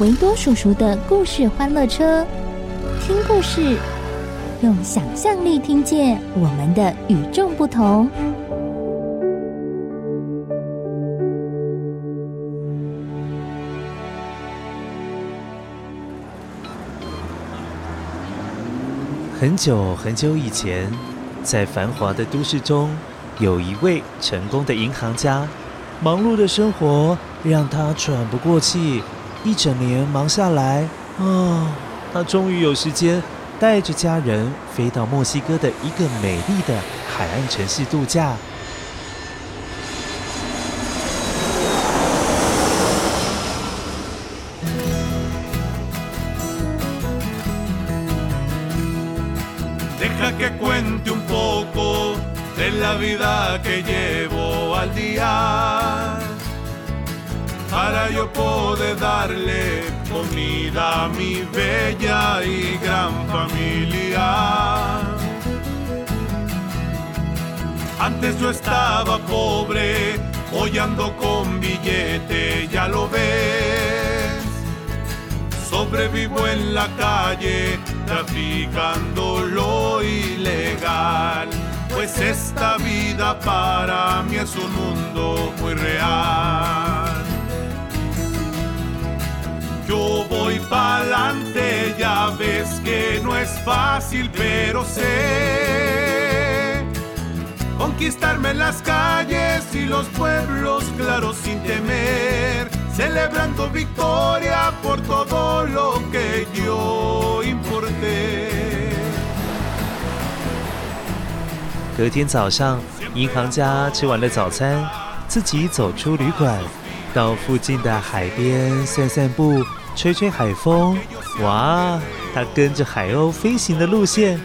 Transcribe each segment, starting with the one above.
维多叔叔的故事欢乐车，听故事，用想象力听见我们的与众不同。很久很久以前，在繁华的都市中。有一位成功的银行家，忙碌的生活让他喘不过气。一整年忙下来，啊，他终于有时间带着家人飞到墨西哥的一个美丽的海岸城市度假。para yo poder darle comida a mi bella y gran familia. Antes yo estaba pobre, hoy ando con billete, ya lo ves. Sobrevivo en la calle, traficando lo ilegal. Pues esta vida para mí es un mundo muy real. 隔天早上，银行家吃完了早餐，自己走出旅馆，到附近的海边散散步，吹吹海风。哇，他跟着海鸥飞行的路线，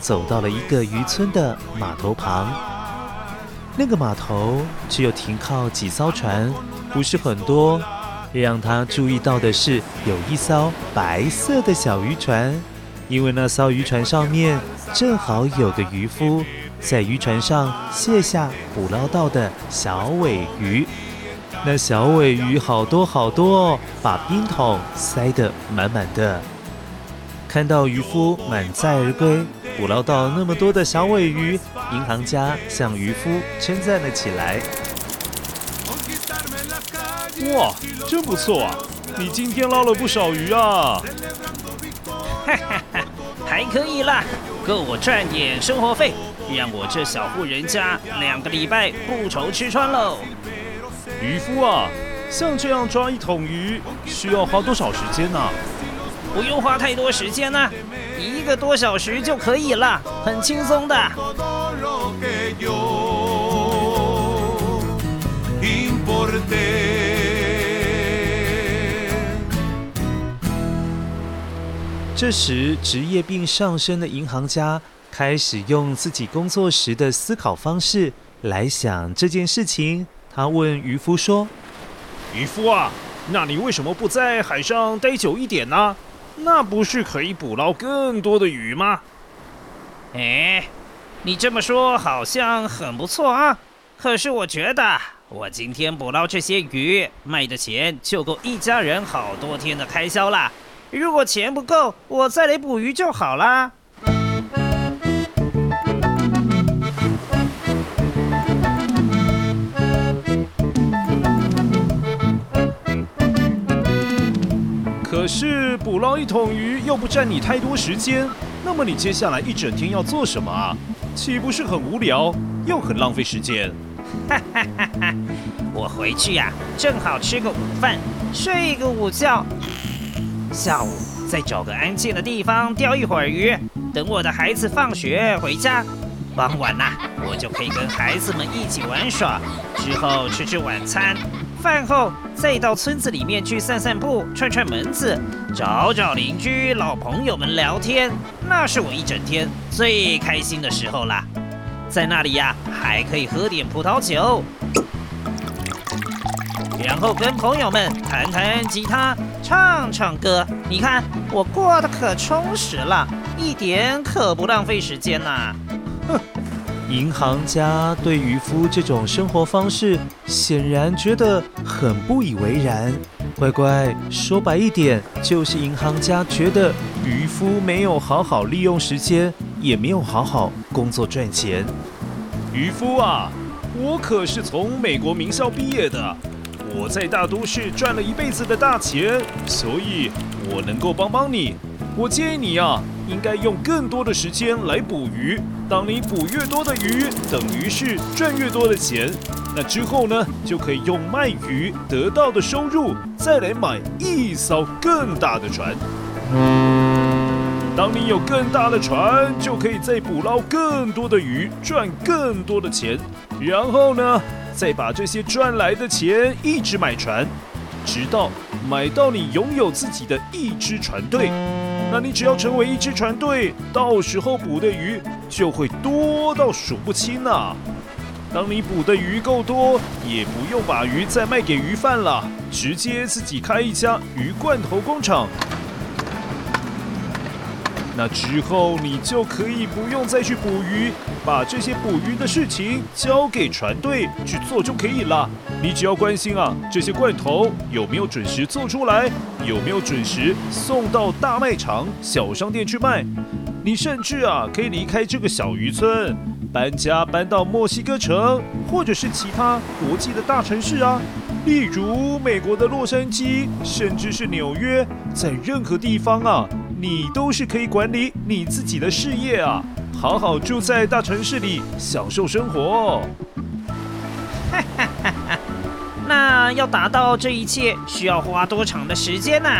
走到了一个渔村的码头旁。那个码头只有停靠几艘船，不是很多。让他注意到的是，有一艘白色的小渔船，因为那艘渔船上面正好有个渔夫。在渔船上卸下捕捞到的小尾鱼，那小尾鱼好多好多哦，把冰桶塞得满满的。看到渔夫满载而归，捕捞到那么多的小尾鱼，银行家向渔夫称赞了起来：“哇，真不错啊！你今天捞了不少鱼啊！”“哈哈哈，还可以啦，够我赚点生活费。”让我这小户人家两个礼拜不愁吃穿喽。渔夫啊，像这样抓一桶鱼需要花多少时间呢？不用花太多时间呢，一个多小时就可以了，很轻松的。这时，职业病上升的银行家。开始用自己工作时的思考方式来想这件事情。他问渔夫说：“渔夫啊，那你为什么不在海上待久一点呢？那不是可以捕捞更多的鱼吗？”哎，你这么说好像很不错啊。可是我觉得，我今天捕捞这些鱼卖的钱就够一家人好多天的开销了。如果钱不够，我再来捕鱼就好啦。是捕捞一桶鱼又不占你太多时间，那么你接下来一整天要做什么啊？岂不是很无聊，又很浪费时间？哈哈哈哈！我回去呀、正好吃个午饭，睡个午觉，下午再找个安静的地方钓一会儿鱼，等我的孩子放学回家。傍晚呐、我就可以跟孩子们一起玩耍，之后吃吃晚餐，饭后再到村子里面去散散步、串串门子，找找邻居、老朋友们聊天，那是我一整天最开心的时候啦。在那里呀、还可以喝点葡萄酒，然后跟朋友们弹弹吉他、唱唱歌。你看我过得可充实了，一点可不浪费时间呐、哼，银行家对渔夫这种生活方式显然觉得很不以为然。乖乖，说白一点，就是银行家觉得渔夫没有好好利用时间，也没有好好工作赚钱。渔夫啊，我可是从美国名校毕业的，我在大都市赚了一辈子的大钱，所以我能够帮帮你。我建议你啊，应该用更多的时间来捕鱼。当你捕越多的鱼，等于是赚越多的钱。那之后呢，就可以用卖鱼得到的收入，再来买一艘更大的船。当你有更大的船，就可以再捕捞更多的鱼，赚更多的钱。然后呢，再把这些赚来的钱一直买船，直到买到你拥有自己的一支船队。那你只要成为一支船队，到时候捕的鱼就会多到数不清啊！当你捕的鱼够多，也不用把鱼再卖给鱼贩了，直接自己开一家鱼罐头工厂。那之后你就可以不用再去捕鱼，把这些捕鱼的事情交给船队去做就可以了。你只要关心啊，这些罐头有没有准时做出来，有没有准时送到大卖场、小商店去卖。你甚至啊，可以离开这个小渔村，搬家搬到墨西哥城，或者是其他国际的大城市啊，例如美国的洛杉矶，甚至是纽约，在任何地方啊。你都是可以管理你自己的事业啊，好好住在大城市里，享受生活。哈哈哈哈，那要达到这一切，需要花多长的时间呢？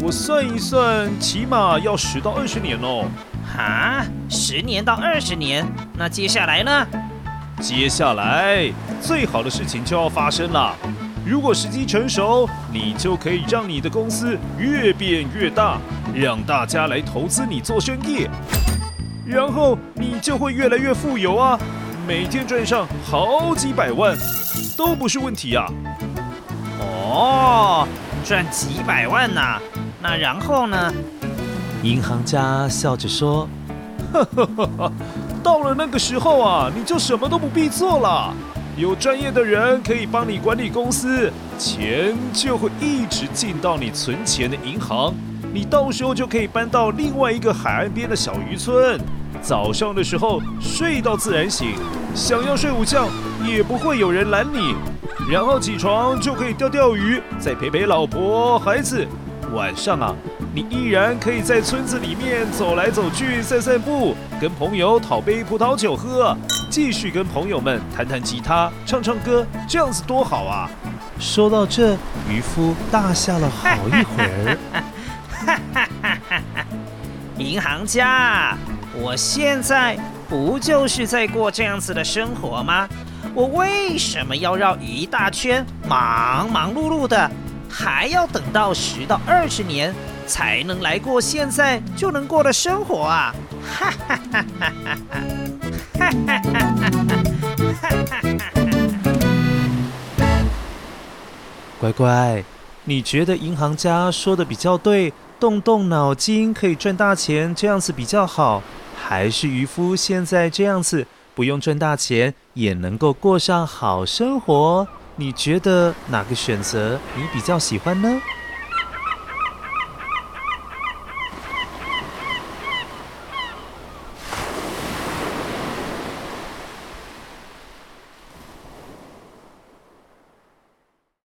我算一算，起码要十到二十年哦。哈，十年到二十年，那接下来呢？接下来最好的事情就要发生了。如果时机成熟，你就可以让你的公司越变越大，让大家来投资你做生意，然后你就会越来越富有啊！每天赚上好几百万，都不是问题啊！哦，赚几百万呐？那然后呢？银行家笑着说：“呵呵呵呵，到了那个时候啊，你就什么都不必做了。”有专业的人可以帮你管理公司，钱就会一直进到你存钱的银行。你到时候就可以搬到另外一个海岸边的小渔村，早上的时候睡到自然醒，想要睡午觉也不会有人拦你。然后起床就可以钓钓鱼，再陪陪老婆孩子。晚上啊，你依然可以在村子里面走来走去、散散步，跟朋友讨杯葡萄酒喝。继续跟朋友们弹弹吉他、唱唱歌，这样子多好啊！说到这，渔夫大笑了好一会儿。银行家，我现在不就是在过这样子的生活吗？我为什么要绕一大圈，忙忙碌碌的，还要等到十到二十年才能来过现在就能过的生活啊？哈哈哈哈哈哈！乖乖，你觉得银行家说的比较对，动动脑筋可以赚大钱，这样子比较好，还是渔夫现在这样子不用赚大钱也能够过上好生活？你觉得哪个选择你比较喜欢呢？